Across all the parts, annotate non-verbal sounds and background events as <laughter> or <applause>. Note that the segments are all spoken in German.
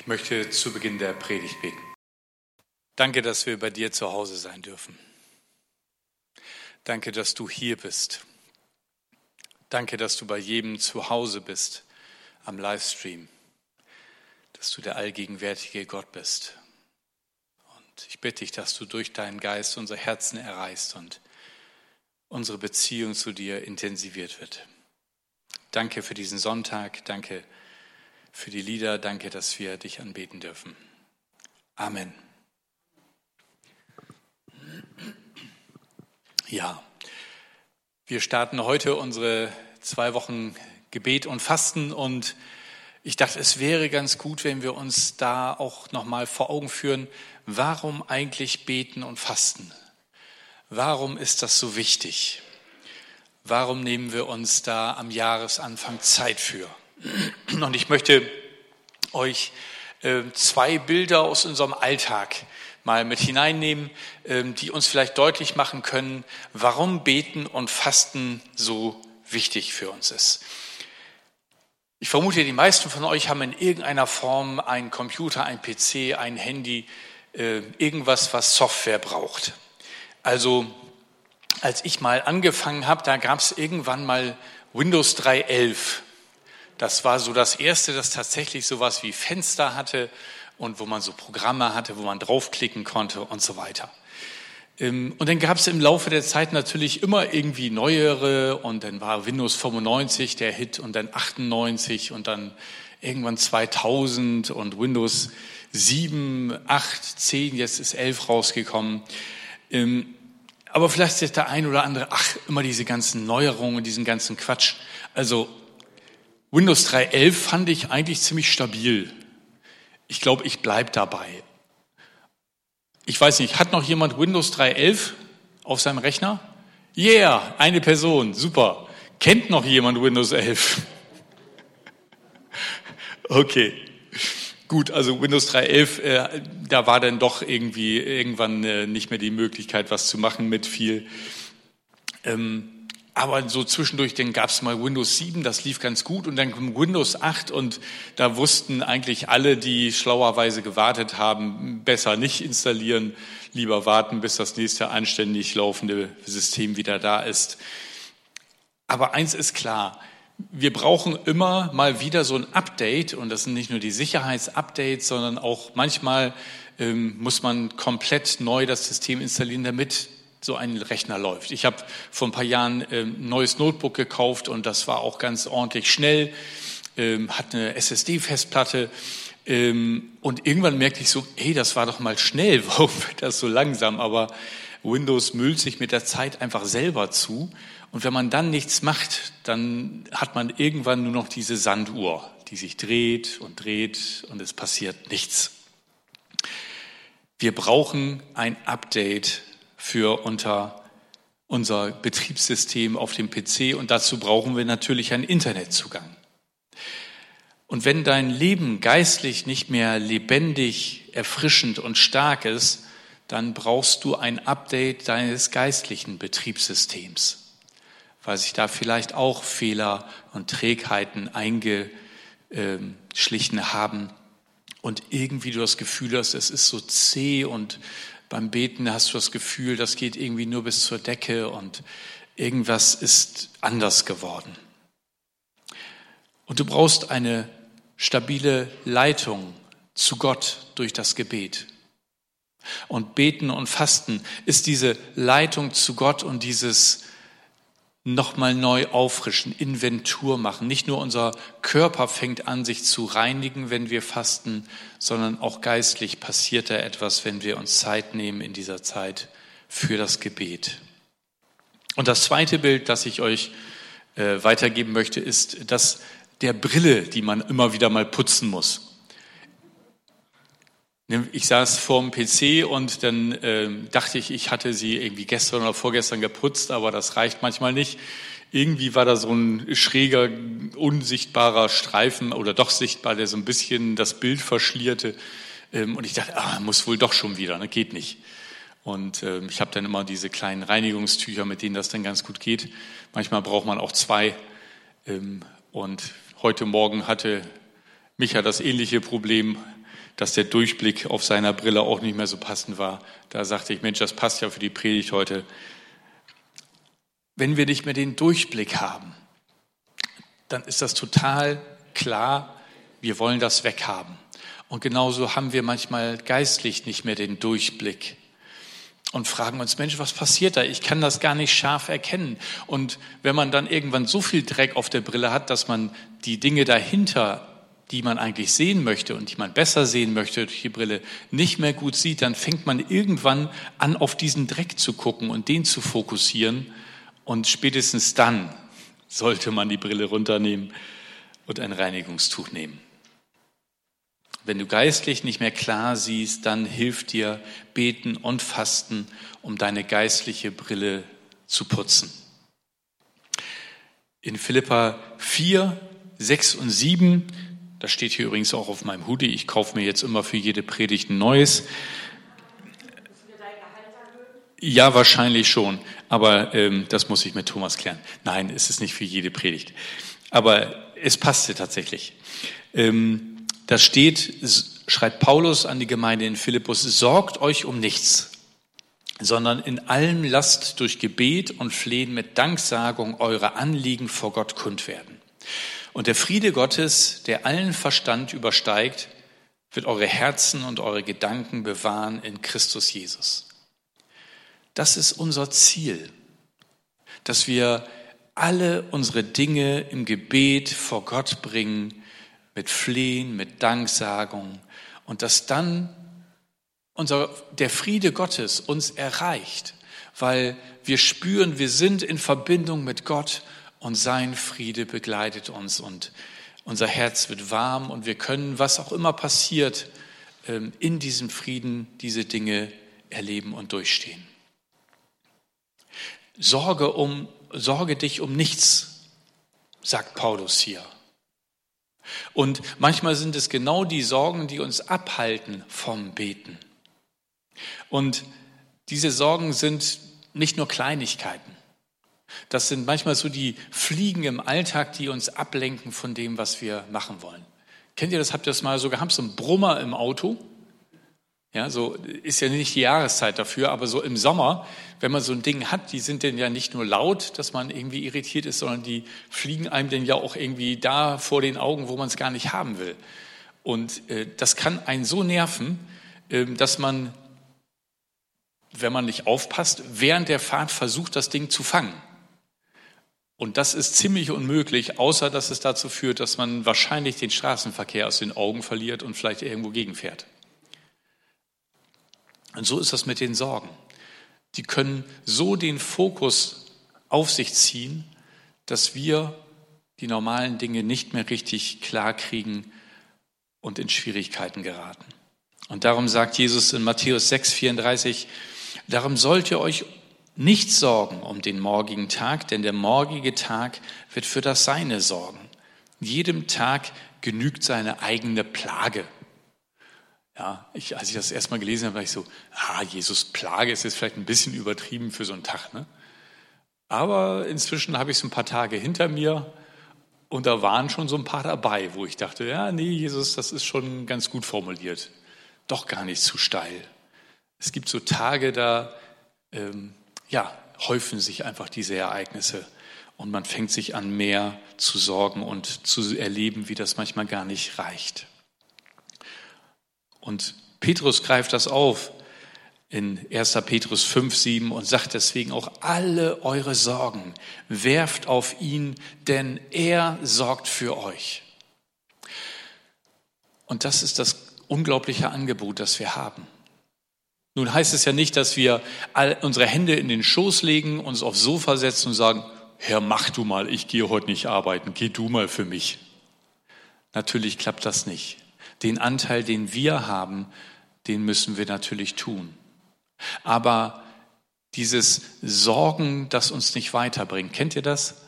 Ich möchte zu Beginn der Predigt beten. Danke, dass wir bei dir zu Hause sein dürfen. Danke, dass du hier bist. Danke, dass du bei jedem zu Hause bist am Livestream. Dass du der allgegenwärtige Gott bist. Und ich bitte dich, dass du durch deinen Geist unser Herzen erreichst und unsere Beziehung zu dir intensiviert wird. Danke für diesen Sonntag. Danke für die Lieder. Danke, dass wir dich anbeten dürfen. Amen. Ja, wir starten heute unsere zwei Wochen Gebet und Fasten und ich dachte, es wäre ganz gut, wenn wir uns da auch noch mal vor Augen führen, warum eigentlich beten und fasten? Warum ist das so wichtig? Warum nehmen wir uns da am Jahresanfang Zeit für? Und ich möchte euch äh, zwei Bilder aus unserem Alltag mal mit hineinnehmen, ähm, die uns vielleicht deutlich machen können, warum Beten und Fasten so wichtig für uns ist. Ich vermute, die meisten von euch haben in irgendeiner Form einen Computer, ein PC, ein Handy, äh, irgendwas, was Software braucht. Also als ich mal angefangen habe, da gab es irgendwann mal Windows 3.11. Das war so das erste, das tatsächlich sowas wie Fenster hatte und wo man so Programme hatte, wo man draufklicken konnte und so weiter. Ähm, und dann gab es im Laufe der Zeit natürlich immer irgendwie neuere und dann war Windows 95 der Hit und dann 98 und dann irgendwann 2000 und Windows 7, 8, 10, jetzt ist 11 rausgekommen. Ähm, aber vielleicht ist der ein oder andere, ach, immer diese ganzen Neuerungen, diesen ganzen Quatsch. Also Windows 3.11 fand ich eigentlich ziemlich stabil. Ich glaube, ich bleibe dabei. Ich weiß nicht, hat noch jemand Windows 3.11 auf seinem Rechner? Yeah, eine Person, super. Kennt noch jemand Windows 11? <laughs> Okay, gut, also Windows 3.11, äh, da war dann doch irgendwie irgendwann äh, nicht mehr die Möglichkeit, was zu machen mit viel. Ähm, aber so zwischendurch, dann gab es mal Windows 7, das lief ganz gut und dann kam Windows 8 und da wussten eigentlich alle, die schlauerweise gewartet haben, besser nicht installieren, lieber warten, bis das nächste anständig laufende System wieder da ist. Aber eins ist klar, wir brauchen immer mal wieder so ein Update und das sind nicht nur die Sicherheitsupdates, sondern auch manchmal ähm, muss man komplett neu das System installieren, damit so ein Rechner läuft. Ich habe vor ein paar Jahren ähm, ein neues Notebook gekauft und das war auch ganz ordentlich schnell, ähm, hat eine SSD-Festplatte ähm, und irgendwann merkte ich so, hey, das war doch mal schnell, <laughs> warum wird das so langsam? Aber Windows müllt sich mit der Zeit einfach selber zu und wenn man dann nichts macht, dann hat man irgendwann nur noch diese Sanduhr, die sich dreht und dreht und es passiert nichts. Wir brauchen ein Update für unter unser Betriebssystem auf dem PC und dazu brauchen wir natürlich einen Internetzugang. Und wenn dein Leben geistlich nicht mehr lebendig, erfrischend und stark ist, dann brauchst du ein Update deines geistlichen Betriebssystems, weil sich da vielleicht auch Fehler und Trägheiten eingeschlichen haben und irgendwie du das Gefühl hast, es ist so zäh und beim Beten hast du das Gefühl, das geht irgendwie nur bis zur Decke und irgendwas ist anders geworden. Und du brauchst eine stabile Leitung zu Gott durch das Gebet. Und Beten und Fasten ist diese Leitung zu Gott und dieses nochmal neu auffrischen, Inventur machen. Nicht nur unser Körper fängt an, sich zu reinigen, wenn wir fasten, sondern auch geistlich passiert da etwas, wenn wir uns Zeit nehmen in dieser Zeit für das Gebet. Und das zweite Bild, das ich euch äh, weitergeben möchte, ist das der Brille, die man immer wieder mal putzen muss. Ich saß vorm PC und dann äh, dachte ich, ich hatte sie irgendwie gestern oder vorgestern geputzt, aber das reicht manchmal nicht. Irgendwie war da so ein schräger, unsichtbarer Streifen oder doch sichtbar, der so ein bisschen das Bild verschlierte. Ähm, und ich dachte, ah, muss wohl doch schon wieder, ne? geht nicht. Und ähm, ich habe dann immer diese kleinen Reinigungstücher, mit denen das dann ganz gut geht. Manchmal braucht man auch zwei. Ähm, und heute Morgen hatte Micha das ähnliche Problem dass der Durchblick auf seiner Brille auch nicht mehr so passend war. Da sagte ich, Mensch, das passt ja für die Predigt heute. Wenn wir nicht mehr den Durchblick haben, dann ist das total klar, wir wollen das weghaben. Und genauso haben wir manchmal geistlich nicht mehr den Durchblick und fragen uns, Mensch, was passiert da? Ich kann das gar nicht scharf erkennen. Und wenn man dann irgendwann so viel Dreck auf der Brille hat, dass man die Dinge dahinter, die man eigentlich sehen möchte und die man besser sehen möchte durch die Brille, nicht mehr gut sieht, dann fängt man irgendwann an, auf diesen Dreck zu gucken und den zu fokussieren. Und spätestens dann sollte man die Brille runternehmen und ein Reinigungstuch nehmen. Wenn du geistlich nicht mehr klar siehst, dann hilft dir Beten und Fasten, um deine geistliche Brille zu putzen. In Philippa 4, 6 und 7, das steht hier übrigens auch auf meinem Hoodie, ich kaufe mir jetzt immer für jede Predigt ein neues. Ja, wahrscheinlich schon, aber ähm, das muss ich mit Thomas klären. Nein, es ist nicht für jede Predigt. Aber es passte tatsächlich. Ähm, da steht, schreibt Paulus an die Gemeinde in Philippus, sorgt euch um nichts, sondern in allem lasst durch Gebet und Flehen mit Danksagung eure Anliegen vor Gott kund werden. Und der Friede Gottes, der allen Verstand übersteigt, wird eure Herzen und eure Gedanken bewahren in Christus Jesus. Das ist unser Ziel, dass wir alle unsere Dinge im Gebet vor Gott bringen mit Flehen, mit Danksagung und dass dann unser, der Friede Gottes uns erreicht, weil wir spüren, wir sind in Verbindung mit Gott und sein Friede begleitet uns und unser Herz wird warm und wir können, was auch immer passiert, ähm, in diesem Frieden diese Dinge erleben und durchstehen. Sorge um, sorge dich um nichts, sagt Paulus hier. Und manchmal sind es genau die Sorgen, die uns abhalten vom Beten. Und diese Sorgen sind nicht nur Kleinigkeiten. Das sind manchmal so die Fliegen im Alltag, die uns ablenken von dem, was wir machen wollen. Kennt ihr das? Habt ihr das mal so gehabt? So ein Brummer im Auto? Ja, so ist ja nicht die Jahreszeit dafür, aber so im Sommer, wenn man so ein Ding hat, die sind denn ja nicht nur laut, dass man irgendwie irritiert ist, sondern die fliegen einem denn ja auch irgendwie da vor den Augen, wo man es gar nicht haben will. Und äh, das kann einen so nerven, äh, dass man, wenn man nicht aufpasst, während der Fahrt versucht, das Ding zu fangen. Und das ist ziemlich unmöglich, außer dass es dazu führt, dass man wahrscheinlich den Straßenverkehr aus den Augen verliert und vielleicht irgendwo gegenfährt. Und so ist das mit den Sorgen. Die können so den Fokus auf sich ziehen, dass wir die normalen Dinge nicht mehr richtig klar kriegen und in Schwierigkeiten geraten. Und darum sagt Jesus in Matthäus 6, 34, darum sollt ihr euch nicht sorgen um den morgigen Tag, denn der morgige Tag wird für das Seine sorgen. Jedem Tag genügt seine eigene Plage. Ja, ich, als ich das erstmal gelesen habe, war ich so, ah, Jesus Plage ist jetzt vielleicht ein bisschen übertrieben für so einen Tag. Ne? Aber inzwischen habe ich so ein paar Tage hinter mir und da waren schon so ein paar dabei, wo ich dachte, ja, nee, Jesus, das ist schon ganz gut formuliert. Doch gar nicht zu steil. Es gibt so Tage, da ähm, ja, häufen sich einfach diese Ereignisse und man fängt sich an, mehr zu sorgen und zu erleben, wie das manchmal gar nicht reicht. Und Petrus greift das auf in 1. Petrus 5, 7 und sagt deswegen auch alle eure Sorgen werft auf ihn, denn er sorgt für euch. Und das ist das unglaubliche Angebot, das wir haben. Nun heißt es ja nicht, dass wir all unsere Hände in den Schoß legen, uns aufs Sofa setzen und sagen, Herr, mach du mal, ich gehe heute nicht arbeiten, geh du mal für mich. Natürlich klappt das nicht den Anteil, den wir haben, den müssen wir natürlich tun. Aber dieses Sorgen, das uns nicht weiterbringt, kennt ihr das?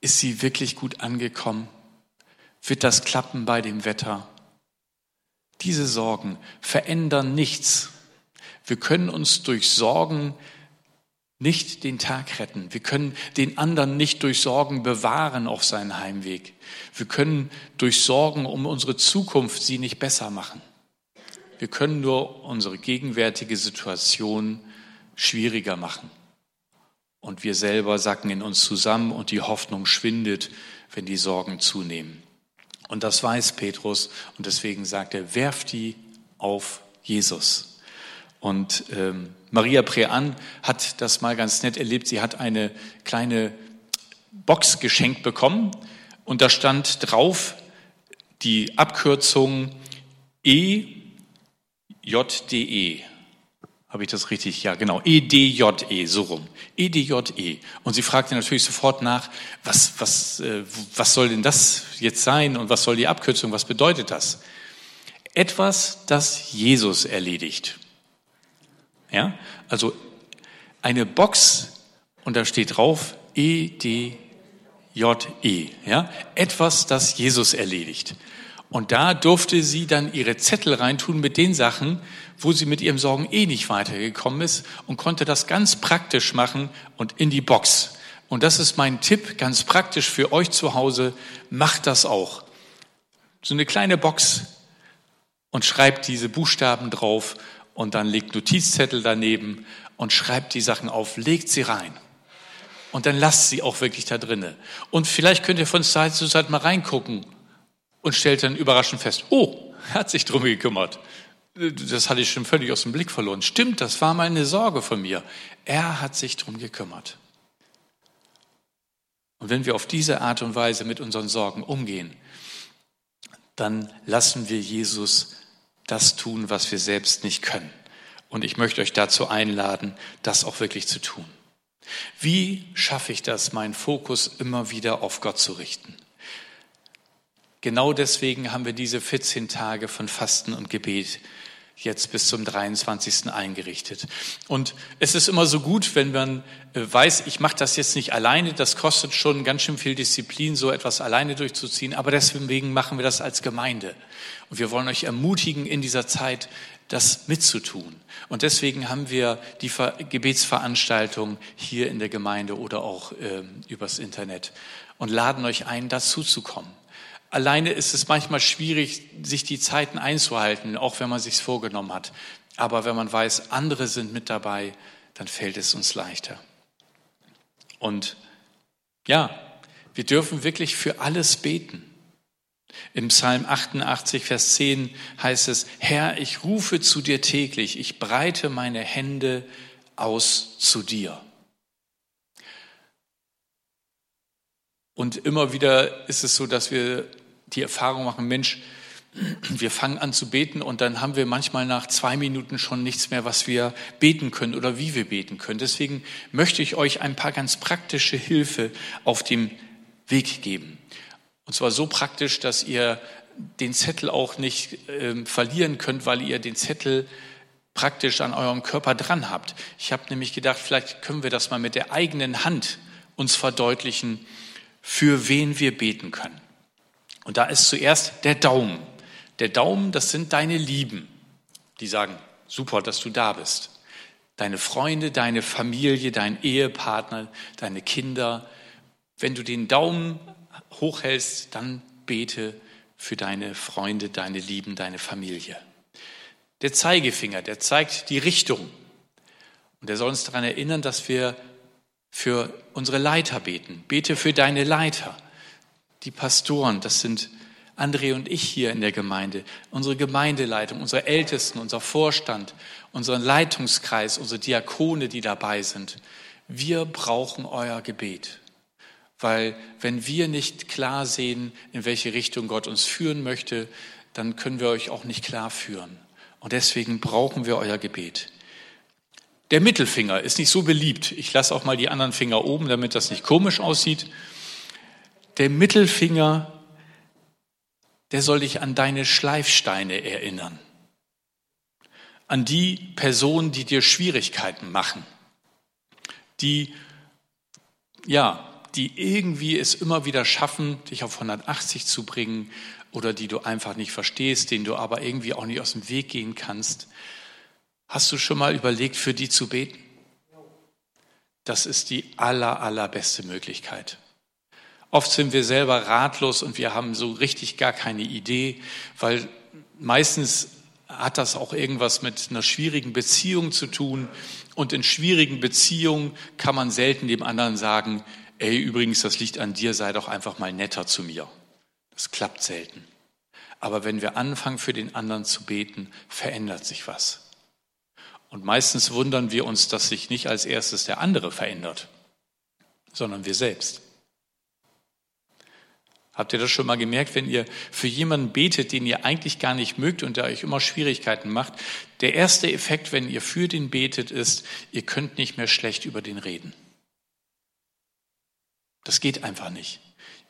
Ist sie wirklich gut angekommen? Wird das klappen bei dem Wetter? Diese Sorgen verändern nichts. Wir können uns durch Sorgen nicht den Tag retten. Wir können den anderen nicht durch Sorgen bewahren auf seinen Heimweg. Wir können durch Sorgen um unsere Zukunft sie nicht besser machen. Wir können nur unsere gegenwärtige Situation schwieriger machen. Und wir selber sacken in uns zusammen und die Hoffnung schwindet, wenn die Sorgen zunehmen. Und das weiß Petrus und deswegen sagt er, werft die auf Jesus. Und ähm, Maria Prean hat das mal ganz nett erlebt. Sie hat eine kleine Box geschenkt bekommen und da stand drauf die Abkürzung EJDE. Habe ich das richtig? Ja, genau. EDJE, e, so rum. EDJE. E. Und sie fragte natürlich sofort nach, was, was, äh, was soll denn das jetzt sein und was soll die Abkürzung, was bedeutet das? Etwas, das Jesus erledigt. Ja, also eine Box und da steht drauf EDJE. Ja, etwas, das Jesus erledigt. Und da durfte sie dann ihre Zettel reintun mit den Sachen, wo sie mit ihrem Sorgen eh nicht weitergekommen ist und konnte das ganz praktisch machen und in die Box. Und das ist mein Tipp, ganz praktisch für euch zu Hause. Macht das auch. So eine kleine Box und schreibt diese Buchstaben drauf und dann legt Notizzettel daneben und schreibt die Sachen auf, legt sie rein. Und dann lasst sie auch wirklich da drinnen. Und vielleicht könnt ihr von Zeit zu Zeit mal reingucken und stellt dann überraschend fest, oh, er hat sich drum gekümmert. Das hatte ich schon völlig aus dem Blick verloren. Stimmt, das war mal eine Sorge von mir. Er hat sich drum gekümmert. Und wenn wir auf diese Art und Weise mit unseren Sorgen umgehen, dann lassen wir Jesus das tun, was wir selbst nicht können. Und ich möchte euch dazu einladen, das auch wirklich zu tun. Wie schaffe ich das, meinen Fokus immer wieder auf Gott zu richten? Genau deswegen haben wir diese 14 Tage von Fasten und Gebet jetzt bis zum 23. eingerichtet. Und es ist immer so gut, wenn man äh, weiß, ich mache das jetzt nicht alleine, das kostet schon ganz schön viel Disziplin, so etwas alleine durchzuziehen, aber deswegen machen wir das als Gemeinde. Und wir wollen euch ermutigen, in dieser Zeit das mitzutun. Und deswegen haben wir die Gebetsveranstaltung hier in der Gemeinde oder auch äh, übers Internet und laden euch ein, dazu zu kommen. Alleine ist es manchmal schwierig, sich die Zeiten einzuhalten, auch wenn man sich's vorgenommen hat. Aber wenn man weiß, andere sind mit dabei, dann fällt es uns leichter. Und ja, wir dürfen wirklich für alles beten. Im Psalm 88, Vers 10 heißt es, Herr, ich rufe zu dir täglich, ich breite meine Hände aus zu dir. Und immer wieder ist es so, dass wir die Erfahrung machen, Mensch, wir fangen an zu beten und dann haben wir manchmal nach zwei Minuten schon nichts mehr, was wir beten können oder wie wir beten können. Deswegen möchte ich euch ein paar ganz praktische Hilfe auf dem Weg geben. Und zwar so praktisch, dass ihr den Zettel auch nicht äh, verlieren könnt, weil ihr den Zettel praktisch an eurem Körper dran habt. Ich habe nämlich gedacht, vielleicht können wir das mal mit der eigenen Hand uns verdeutlichen, für wen wir beten können. Und da ist zuerst der Daumen. Der Daumen, das sind deine Lieben, die sagen, super, dass du da bist. Deine Freunde, deine Familie, dein Ehepartner, deine Kinder. Wenn du den Daumen hochhältst, dann bete für deine Freunde, deine Lieben, deine Familie. Der Zeigefinger, der zeigt die Richtung. Und er soll uns daran erinnern, dass wir für unsere Leiter beten. Bete für deine Leiter. Die Pastoren, das sind André und ich hier in der Gemeinde, unsere Gemeindeleitung, unsere Ältesten, unser Vorstand, unseren Leitungskreis, unsere Diakone, die dabei sind. Wir brauchen euer Gebet. Weil wenn wir nicht klar sehen, in welche Richtung Gott uns führen möchte, dann können wir euch auch nicht klar führen. Und deswegen brauchen wir euer Gebet. Der Mittelfinger ist nicht so beliebt. Ich lasse auch mal die anderen Finger oben, damit das nicht komisch aussieht. Der Mittelfinger, der soll dich an deine Schleifsteine erinnern. An die Personen, die dir Schwierigkeiten machen. Die, ja, die irgendwie es immer wieder schaffen, dich auf 180 zu bringen oder die du einfach nicht verstehst, denen du aber irgendwie auch nicht aus dem Weg gehen kannst. Hast du schon mal überlegt, für die zu beten? Das ist die aller, allerbeste Möglichkeit. Oft sind wir selber ratlos und wir haben so richtig gar keine Idee, weil meistens hat das auch irgendwas mit einer schwierigen Beziehung zu tun. Und in schwierigen Beziehungen kann man selten dem anderen sagen, ey, übrigens, das liegt an dir, sei doch einfach mal netter zu mir. Das klappt selten. Aber wenn wir anfangen, für den anderen zu beten, verändert sich was. Und meistens wundern wir uns, dass sich nicht als erstes der andere verändert, sondern wir selbst. Habt ihr das schon mal gemerkt, wenn ihr für jemanden betet, den ihr eigentlich gar nicht mögt und der euch immer Schwierigkeiten macht? Der erste Effekt, wenn ihr für den betet, ist, ihr könnt nicht mehr schlecht über den reden. Das geht einfach nicht.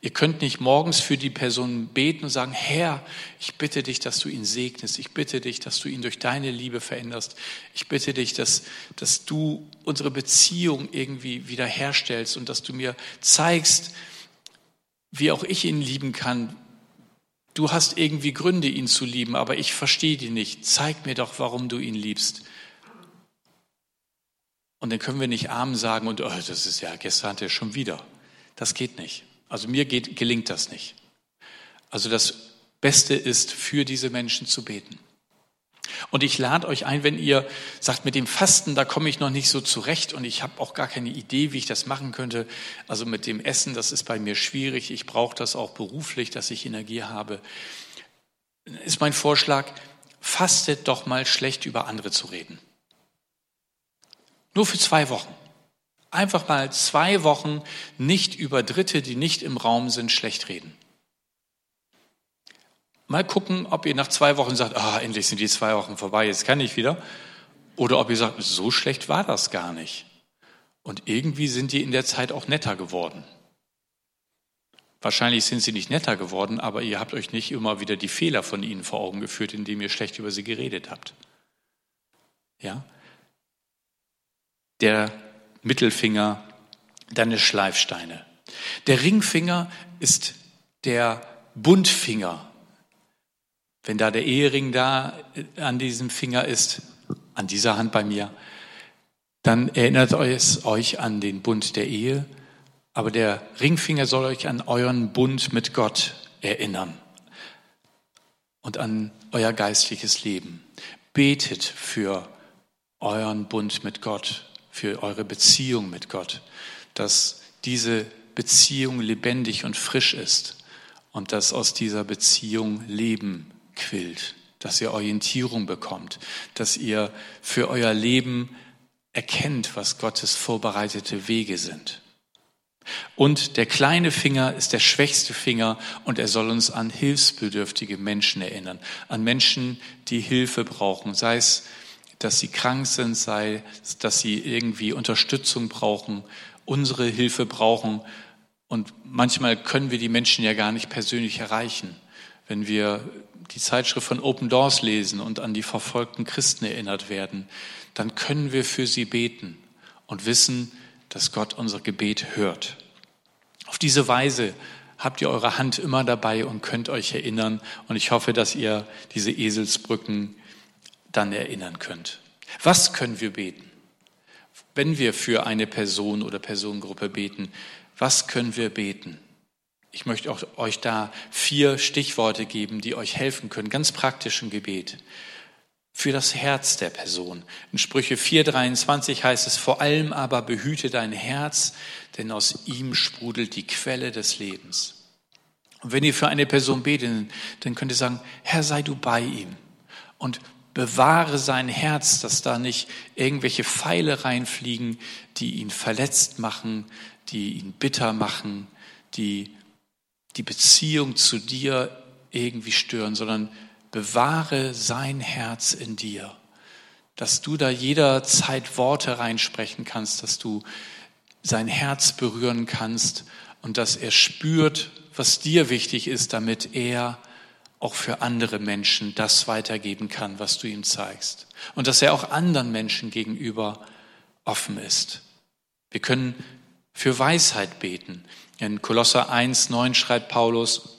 Ihr könnt nicht morgens für die Person beten und sagen, Herr, ich bitte dich, dass du ihn segnest. Ich bitte dich, dass du ihn durch deine Liebe veränderst. Ich bitte dich, dass, dass du unsere Beziehung irgendwie wiederherstellst und dass du mir zeigst, wie auch ich ihn lieben kann. Du hast irgendwie Gründe, ihn zu lieben, aber ich verstehe die nicht. Zeig mir doch, warum du ihn liebst. Und dann können wir nicht arm sagen und, oh, das ist ja, gestern hat er schon wieder. Das geht nicht. Also mir geht, gelingt das nicht. Also das Beste ist, für diese Menschen zu beten. Und ich lade euch ein, wenn ihr sagt, mit dem Fasten, da komme ich noch nicht so zurecht und ich habe auch gar keine Idee, wie ich das machen könnte. Also mit dem Essen, das ist bei mir schwierig. Ich brauche das auch beruflich, dass ich Energie habe. Ist mein Vorschlag, fastet doch mal schlecht über andere zu reden. Nur für zwei Wochen. Einfach mal zwei Wochen nicht über Dritte, die nicht im Raum sind, schlecht reden. Mal gucken, ob ihr nach zwei Wochen sagt, ah, endlich sind die zwei Wochen vorbei, jetzt kann ich wieder. Oder ob ihr sagt, so schlecht war das gar nicht. Und irgendwie sind die in der Zeit auch netter geworden. Wahrscheinlich sind sie nicht netter geworden, aber ihr habt euch nicht immer wieder die Fehler von ihnen vor Augen geführt, indem ihr schlecht über sie geredet habt. Ja? Der Mittelfinger, deine Schleifsteine. Der Ringfinger ist der Bundfinger. Wenn da der Ehering da an diesem Finger ist, an dieser Hand bei mir, dann erinnert es euch an den Bund der Ehe, aber der Ringfinger soll euch an euren Bund mit Gott erinnern und an euer geistliches Leben. Betet für euren Bund mit Gott für eure Beziehung mit Gott, dass diese Beziehung lebendig und frisch ist und dass aus dieser Beziehung Leben quillt, dass ihr Orientierung bekommt, dass ihr für euer Leben erkennt, was Gottes vorbereitete Wege sind. Und der kleine Finger ist der schwächste Finger und er soll uns an hilfsbedürftige Menschen erinnern, an Menschen, die Hilfe brauchen, sei es dass sie krank sind, sei, dass sie irgendwie Unterstützung brauchen, unsere Hilfe brauchen. Und manchmal können wir die Menschen ja gar nicht persönlich erreichen. Wenn wir die Zeitschrift von Open Doors lesen und an die verfolgten Christen erinnert werden, dann können wir für sie beten und wissen, dass Gott unser Gebet hört. Auf diese Weise habt ihr eure Hand immer dabei und könnt euch erinnern. Und ich hoffe, dass ihr diese Eselsbrücken dann erinnern könnt. Was können wir beten? Wenn wir für eine Person oder Personengruppe beten, was können wir beten? Ich möchte auch euch da vier Stichworte geben, die euch helfen können, ganz praktisch im Gebet. Für das Herz der Person. In Sprüche 4,23 heißt es, vor allem aber behüte dein Herz, denn aus ihm sprudelt die Quelle des Lebens. Und wenn ihr für eine Person betet, dann könnt ihr sagen, Herr, sei du bei ihm und bewahre sein Herz, dass da nicht irgendwelche Pfeile reinfliegen, die ihn verletzt machen, die ihn bitter machen, die die Beziehung zu dir irgendwie stören, sondern bewahre sein Herz in dir, dass du da jederzeit Worte reinsprechen kannst, dass du sein Herz berühren kannst und dass er spürt, was dir wichtig ist, damit er auch für andere Menschen das weitergeben kann, was du ihm zeigst. Und dass er auch anderen Menschen gegenüber offen ist. Wir können für Weisheit beten. In Kolosser 1, 9 schreibt Paulus,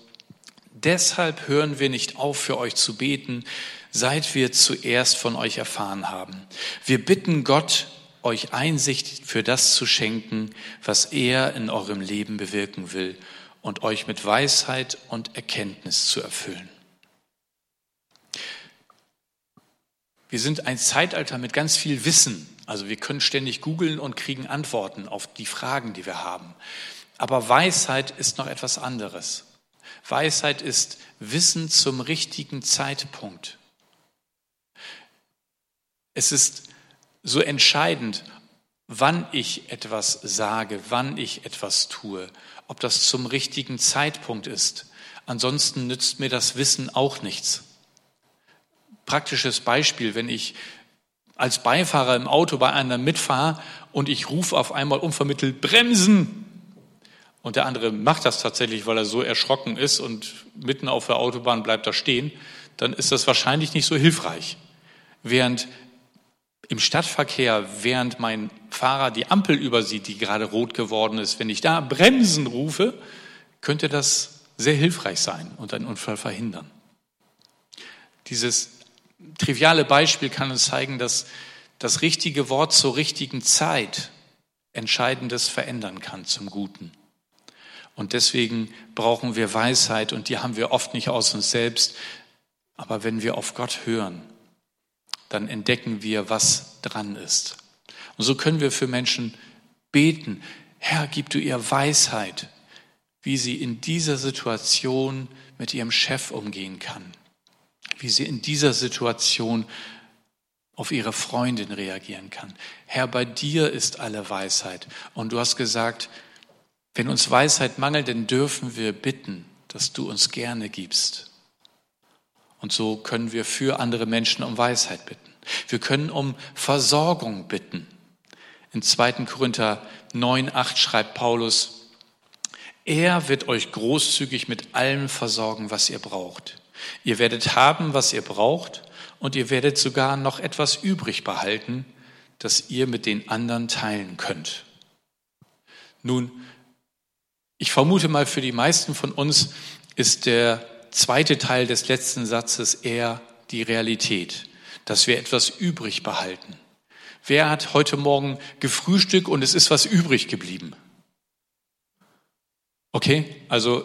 Deshalb hören wir nicht auf, für euch zu beten, seit wir zuerst von euch erfahren haben. Wir bitten Gott, euch Einsicht für das zu schenken, was er in eurem Leben bewirken will und euch mit Weisheit und Erkenntnis zu erfüllen. Wir sind ein Zeitalter mit ganz viel Wissen. Also wir können ständig googeln und kriegen Antworten auf die Fragen, die wir haben. Aber Weisheit ist noch etwas anderes. Weisheit ist Wissen zum richtigen Zeitpunkt. Es ist so entscheidend, wann ich etwas sage, wann ich etwas tue, ob das zum richtigen Zeitpunkt ist. Ansonsten nützt mir das Wissen auch nichts. Praktisches Beispiel, wenn ich als Beifahrer im Auto bei einer mitfahre und ich rufe auf einmal unvermittelt Bremsen und der andere macht das tatsächlich, weil er so erschrocken ist und mitten auf der Autobahn bleibt er stehen, dann ist das wahrscheinlich nicht so hilfreich. Während im Stadtverkehr, während mein Fahrer die Ampel übersieht, die gerade rot geworden ist, wenn ich da Bremsen rufe, könnte das sehr hilfreich sein und einen Unfall verhindern. Dieses triviale Beispiel kann uns zeigen, dass das richtige Wort zur richtigen Zeit Entscheidendes verändern kann zum Guten. Und deswegen brauchen wir Weisheit und die haben wir oft nicht aus uns selbst. Aber wenn wir auf Gott hören, dann entdecken wir, was dran ist. Und so können wir für Menschen beten, Herr, gib du ihr Weisheit, wie sie in dieser Situation mit ihrem Chef umgehen kann wie sie in dieser Situation auf ihre Freundin reagieren kann. Herr, bei dir ist alle Weisheit. Und du hast gesagt, wenn uns Weisheit mangelt, dann dürfen wir bitten, dass du uns gerne gibst. Und so können wir für andere Menschen um Weisheit bitten. Wir können um Versorgung bitten. In 2. Korinther 9, 8 schreibt Paulus, er wird euch großzügig mit allem versorgen, was ihr braucht. Ihr werdet haben, was ihr braucht, und ihr werdet sogar noch etwas übrig behalten, das ihr mit den anderen teilen könnt. Nun, ich vermute mal, für die meisten von uns ist der zweite Teil des letzten Satzes eher die Realität, dass wir etwas übrig behalten. Wer hat heute Morgen gefrühstückt und es ist was übrig geblieben? Okay, also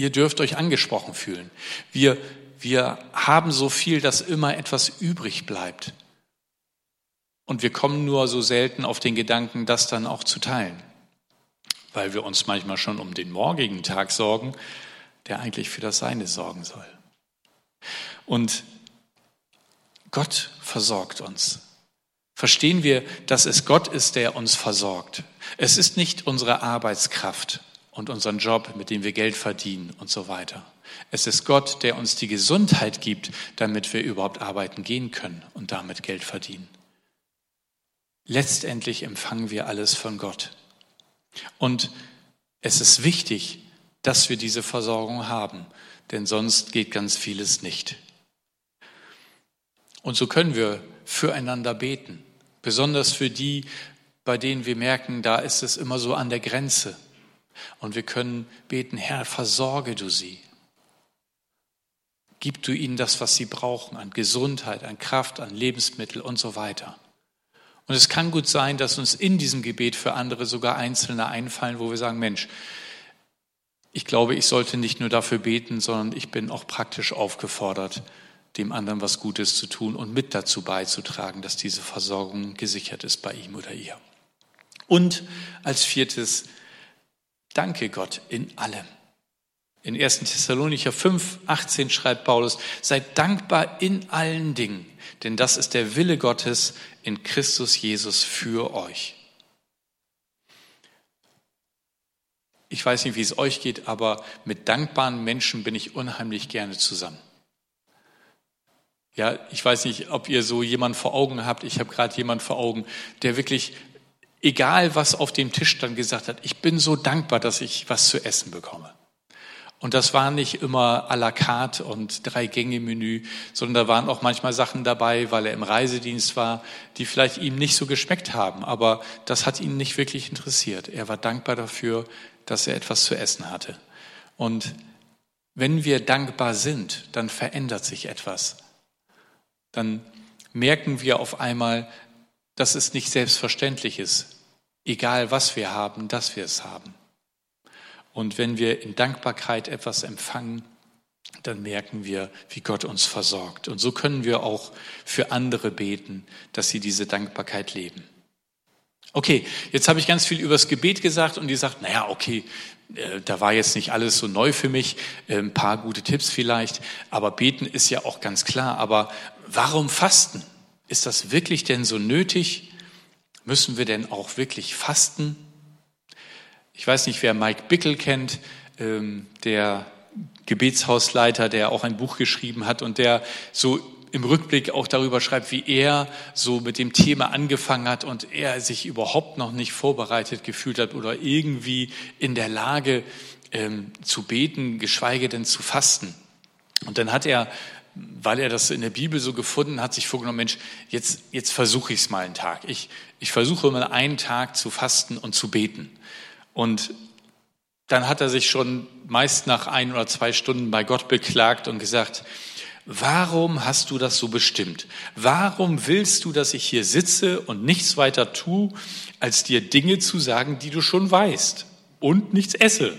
Ihr dürft euch angesprochen fühlen. Wir, wir haben so viel, dass immer etwas übrig bleibt. Und wir kommen nur so selten auf den Gedanken, das dann auch zu teilen. Weil wir uns manchmal schon um den morgigen Tag sorgen, der eigentlich für das Seine sorgen soll. Und Gott versorgt uns. Verstehen wir, dass es Gott ist, der uns versorgt. Es ist nicht unsere Arbeitskraft und unseren Job, mit dem wir Geld verdienen und so weiter. Es ist Gott, der uns die Gesundheit gibt, damit wir überhaupt arbeiten gehen können und damit Geld verdienen. Letztendlich empfangen wir alles von Gott. Und es ist wichtig, dass wir diese Versorgung haben, denn sonst geht ganz vieles nicht. Und so können wir füreinander beten, besonders für die, bei denen wir merken, da ist es immer so an der Grenze. Und wir können beten, Herr, versorge du sie. Gib du ihnen das, was sie brauchen, an Gesundheit, an Kraft, an Lebensmittel und so weiter. Und es kann gut sein, dass uns in diesem Gebet für andere sogar Einzelne einfallen, wo wir sagen, Mensch, ich glaube, ich sollte nicht nur dafür beten, sondern ich bin auch praktisch aufgefordert, dem anderen was Gutes zu tun und mit dazu beizutragen, dass diese Versorgung gesichert ist bei ihm oder ihr. Und als viertes, Danke Gott in allem. In 1. Thessalonicher 5, 18 schreibt Paulus, seid dankbar in allen Dingen, denn das ist der Wille Gottes in Christus Jesus für euch. Ich weiß nicht, wie es euch geht, aber mit dankbaren Menschen bin ich unheimlich gerne zusammen. Ja, ich weiß nicht, ob ihr so jemanden vor Augen habt. Ich habe gerade jemanden vor Augen, der wirklich egal was auf dem Tisch dann gesagt hat, ich bin so dankbar, dass ich was zu essen bekomme. Und das war nicht immer à la carte und Drei-Gänge-Menü, sondern da waren auch manchmal Sachen dabei, weil er im Reisedienst war, die vielleicht ihm nicht so geschmeckt haben. Aber das hat ihn nicht wirklich interessiert. Er war dankbar dafür, dass er etwas zu essen hatte. Und wenn wir dankbar sind, dann verändert sich etwas. Dann merken wir auf einmal, dass es nicht selbstverständlich ist, egal was wir haben, dass wir es haben. Und wenn wir in Dankbarkeit etwas empfangen, dann merken wir, wie Gott uns versorgt. Und so können wir auch für andere beten, dass sie diese Dankbarkeit leben. Okay, jetzt habe ich ganz viel übers Gebet gesagt und die sagt, naja, okay, äh, da war jetzt nicht alles so neu für mich, äh, ein paar gute Tipps vielleicht, aber beten ist ja auch ganz klar. Aber warum fasten? Ist das wirklich denn so nötig? Müssen wir denn auch wirklich fasten? Ich weiß nicht, wer Mike Bickel kennt, ähm, der Gebetshausleiter, der auch ein Buch geschrieben hat und der so im Rückblick auch darüber schreibt, wie er so mit dem Thema angefangen hat und er sich überhaupt noch nicht vorbereitet gefühlt hat oder irgendwie in der Lage ähm, zu beten, geschweige denn zu fasten. Und dann hat er, weil er das in der Bibel so gefunden hat, sich vorgenommen, Mensch, jetzt, jetzt versuche ich es mal einen Tag. Ich, ich versuche mal einen Tag zu fasten und zu beten. Und dann hat er sich schon meist nach ein oder zwei Stunden bei Gott beklagt und gesagt, Warum hast du das so bestimmt? Warum willst du, dass ich hier sitze und nichts weiter tue, als dir Dinge zu sagen, die du schon weißt und nichts esse?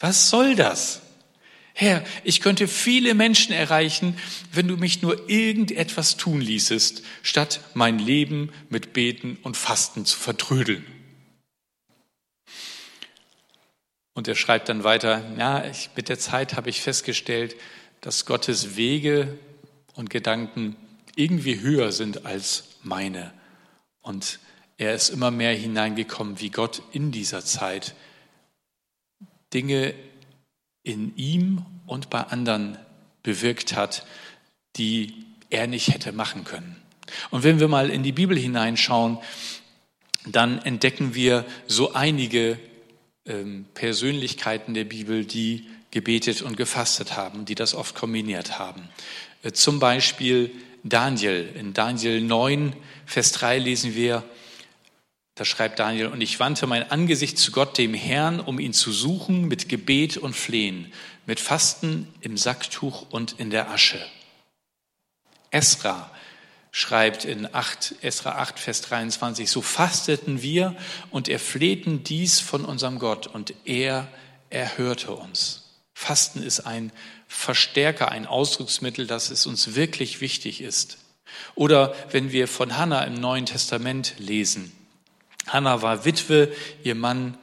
Was soll das? Herr, ich könnte viele Menschen erreichen, wenn du mich nur irgendetwas tun ließest, statt mein Leben mit Beten und Fasten zu vertrödeln. Und er schreibt dann weiter, ja, ich, mit der Zeit habe ich festgestellt, dass Gottes Wege und Gedanken irgendwie höher sind als meine. Und er ist immer mehr hineingekommen, wie Gott in dieser Zeit Dinge in ihm und bei anderen bewirkt hat, die er nicht hätte machen können. Und wenn wir mal in die Bibel hineinschauen, dann entdecken wir so einige ähm, Persönlichkeiten der Bibel, die gebetet und gefastet haben, die das oft kombiniert haben. Äh, zum Beispiel Daniel. In Daniel 9, Vers 3 lesen wir, da schreibt Daniel, und ich wandte mein Angesicht zu Gott, dem Herrn, um ihn zu suchen mit Gebet und Flehen, mit Fasten im Sacktuch und in der Asche. Esra schreibt in 8, Esra 8, Vers 23, so fasteten wir und erflehten dies von unserem Gott und er erhörte uns. Fasten ist ein Verstärker, ein Ausdrucksmittel, dass es uns wirklich wichtig ist. Oder wenn wir von Hannah im Neuen Testament lesen. Hannah war Witwe, ihr Mann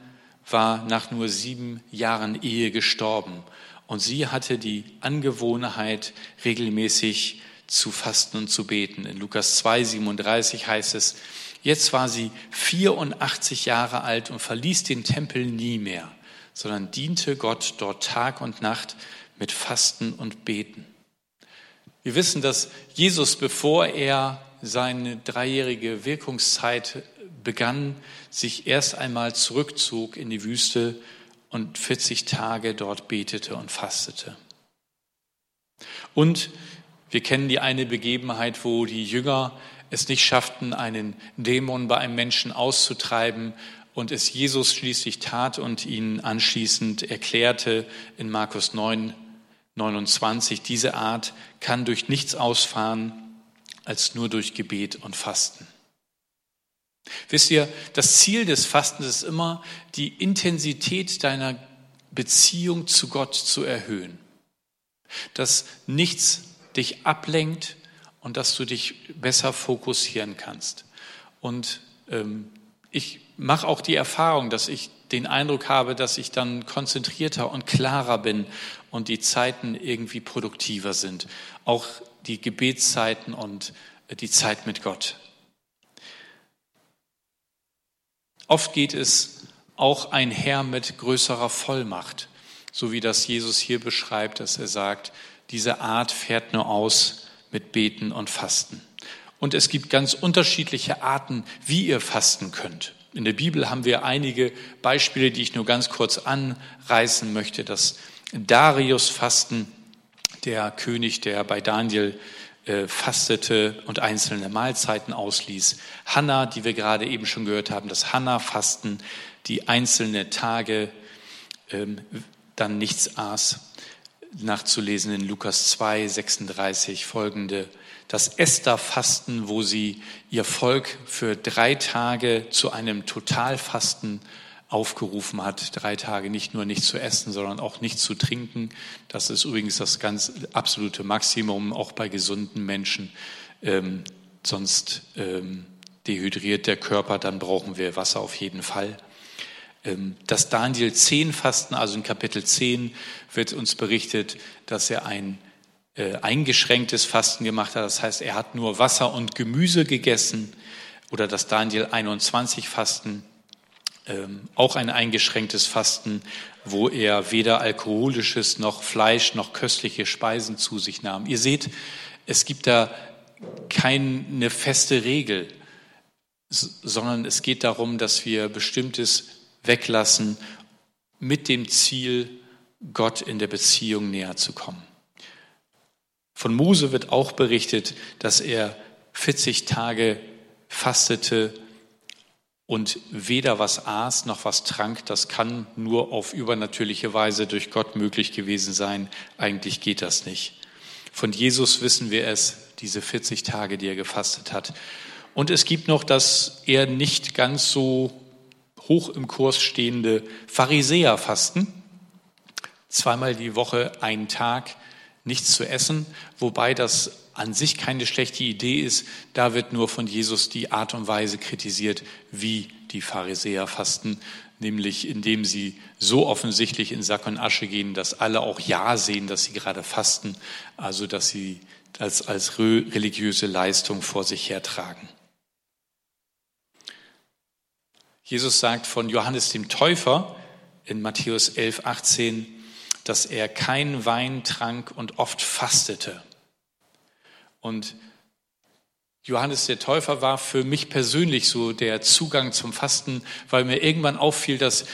war nach nur sieben Jahren Ehe gestorben. Und sie hatte die Angewohnheit, regelmäßig zu fasten und zu beten. In Lukas 2, 37 heißt es, jetzt war sie 84 Jahre alt und verließ den Tempel nie mehr sondern diente Gott dort Tag und Nacht mit Fasten und Beten. Wir wissen, dass Jesus, bevor er seine dreijährige Wirkungszeit begann, sich erst einmal zurückzog in die Wüste und 40 Tage dort betete und fastete. Und wir kennen die eine Begebenheit, wo die Jünger es nicht schafften, einen Dämon bei einem Menschen auszutreiben und es Jesus schließlich tat und ihn anschließend erklärte in Markus 9, 29, diese Art kann durch nichts ausfahren als nur durch Gebet und Fasten. Wisst ihr, das Ziel des Fastens ist immer, die Intensität deiner Beziehung zu Gott zu erhöhen. Dass nichts dich ablenkt und dass du dich besser fokussieren kannst. Und ähm, ich mache auch die Erfahrung, dass ich den Eindruck habe, dass ich dann konzentrierter und klarer bin und die Zeiten irgendwie produktiver sind. Auch die Gebetszeiten und die Zeit mit Gott. Oft geht es auch einher mit größerer Vollmacht, so wie das Jesus hier beschreibt, dass er sagt, diese Art fährt nur aus mit Beten und Fasten. Und es gibt ganz unterschiedliche Arten, wie ihr fasten könnt. In der Bibel haben wir einige Beispiele, die ich nur ganz kurz anreißen möchte. Das Darius-Fasten, der König, der bei Daniel äh, fastete und einzelne Mahlzeiten ausließ. Hannah, die wir gerade eben schon gehört haben, das Hannah-Fasten, die einzelne Tage ähm, dann nichts aß. Nachzulesen in Lukas 2, 36 folgende. Das Esther-Fasten, wo sie ihr Volk für drei Tage zu einem Totalfasten aufgerufen hat, drei Tage nicht nur nicht zu essen, sondern auch nicht zu trinken. Das ist übrigens das ganz absolute Maximum, auch bei gesunden Menschen. Ähm, sonst ähm, dehydriert der Körper, dann brauchen wir Wasser auf jeden Fall. Ähm, das Daniel 10 Fasten, also in Kapitel 10 wird uns berichtet, dass er ein äh, eingeschränktes Fasten gemacht hat. Das heißt, er hat nur Wasser und Gemüse gegessen. Oder das Daniel 21 Fasten, ähm, auch ein eingeschränktes Fasten, wo er weder alkoholisches noch Fleisch noch köstliche Speisen zu sich nahm. Ihr seht, es gibt da keine feste Regel, sondern es geht darum, dass wir bestimmtes weglassen mit dem Ziel, Gott in der Beziehung näher zu kommen. Von Mose wird auch berichtet, dass er 40 Tage fastete und weder was aß noch was trank. Das kann nur auf übernatürliche Weise durch Gott möglich gewesen sein. Eigentlich geht das nicht. Von Jesus wissen wir es, diese 40 Tage, die er gefastet hat. Und es gibt noch das eher nicht ganz so hoch im Kurs stehende Pharisäerfasten. Zweimal die Woche einen Tag nichts zu essen, wobei das an sich keine schlechte Idee ist. Da wird nur von Jesus die Art und Weise kritisiert, wie die Pharisäer fasten, nämlich indem sie so offensichtlich in Sack und Asche gehen, dass alle auch ja sehen, dass sie gerade fasten, also dass sie als, als religiöse Leistung vor sich hertragen. Jesus sagt von Johannes dem Täufer in Matthäus 11, 18, dass er kein Wein trank und oft fastete. Und Johannes der Täufer war für mich persönlich so der Zugang zum Fasten, weil mir irgendwann auffiel, dass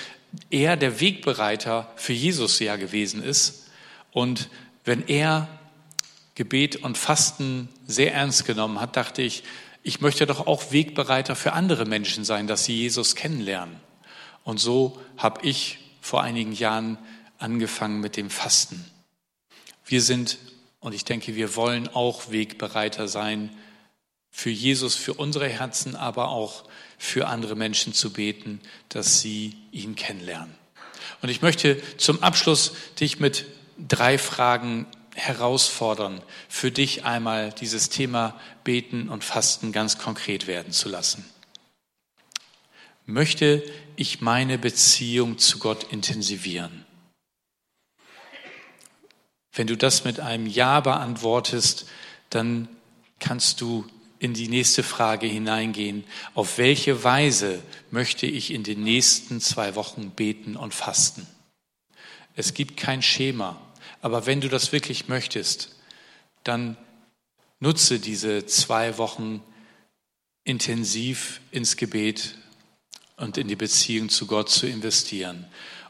er der Wegbereiter für Jesus ja gewesen ist. Und wenn er Gebet und Fasten sehr ernst genommen hat, dachte ich, ich möchte doch auch Wegbereiter für andere Menschen sein, dass sie Jesus kennenlernen. Und so habe ich vor einigen Jahren angefangen mit dem Fasten. Wir sind, und ich denke, wir wollen auch Wegbereiter sein, für Jesus, für unsere Herzen, aber auch für andere Menschen zu beten, dass sie ihn kennenlernen. Und ich möchte zum Abschluss dich mit drei Fragen herausfordern, für dich einmal dieses Thema Beten und Fasten ganz konkret werden zu lassen. Möchte ich meine Beziehung zu Gott intensivieren? Wenn du das mit einem Ja beantwortest, dann kannst du in die nächste Frage hineingehen. Auf welche Weise möchte ich in den nächsten zwei Wochen beten und fasten? Es gibt kein Schema. Aber wenn du das wirklich möchtest, dann nutze diese zwei Wochen intensiv ins Gebet und in die Beziehung zu Gott zu investieren.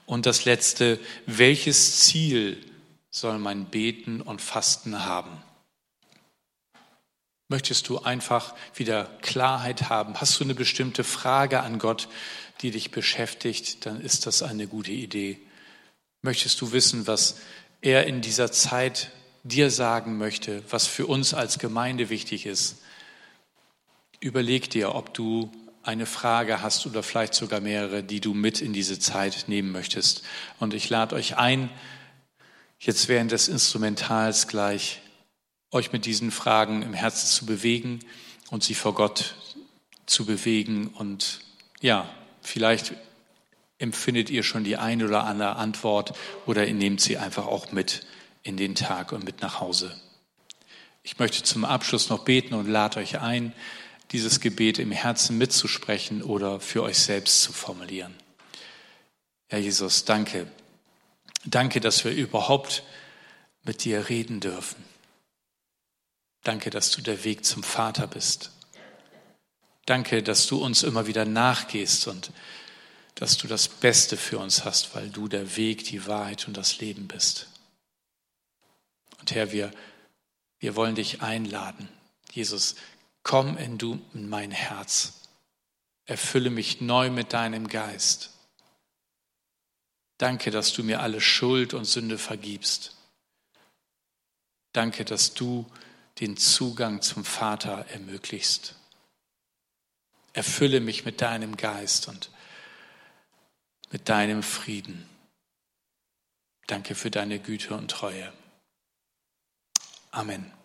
Und das Letzte, welches Ziel soll mein Beten und Fasten haben? Möchtest du einfach wieder Klarheit haben? Hast du eine bestimmte Frage an Gott, die dich beschäftigt? Dann ist das eine gute Idee. Möchtest du wissen, was er in dieser Zeit dir sagen möchte, was für uns als Gemeinde wichtig ist. Überleg dir, ob du eine Frage hast oder vielleicht sogar mehrere, die du mit in diese Zeit nehmen möchtest. Und ich lade euch ein, jetzt während des Instrumentals gleich euch mit diesen Fragen im Herzen zu bewegen und sie vor Gott zu bewegen. Und ja, vielleicht empfindet ihr schon die ein oder andere Antwort oder ihr nehmt sie einfach auch mit in den Tag und mit nach Hause. Ich möchte zum Abschluss noch beten und lade euch ein, dieses Gebet im Herzen mitzusprechen oder für euch selbst zu formulieren. Herr Jesus, danke. Danke, dass wir überhaupt mit dir reden dürfen. Danke, dass du der Weg zum Vater bist. Danke, dass du uns immer wieder nachgehst und dass du das Beste für uns hast, weil du der Weg, die Wahrheit und das Leben bist. Und Herr, wir, wir wollen dich einladen. Jesus, komm in du in mein Herz. Erfülle mich neu mit deinem Geist. Danke, dass du mir alle Schuld und Sünde vergibst. Danke, dass du den Zugang zum Vater ermöglichst. Erfülle mich mit deinem Geist und mit deinem Frieden. Danke für deine Güte und Treue. Amen.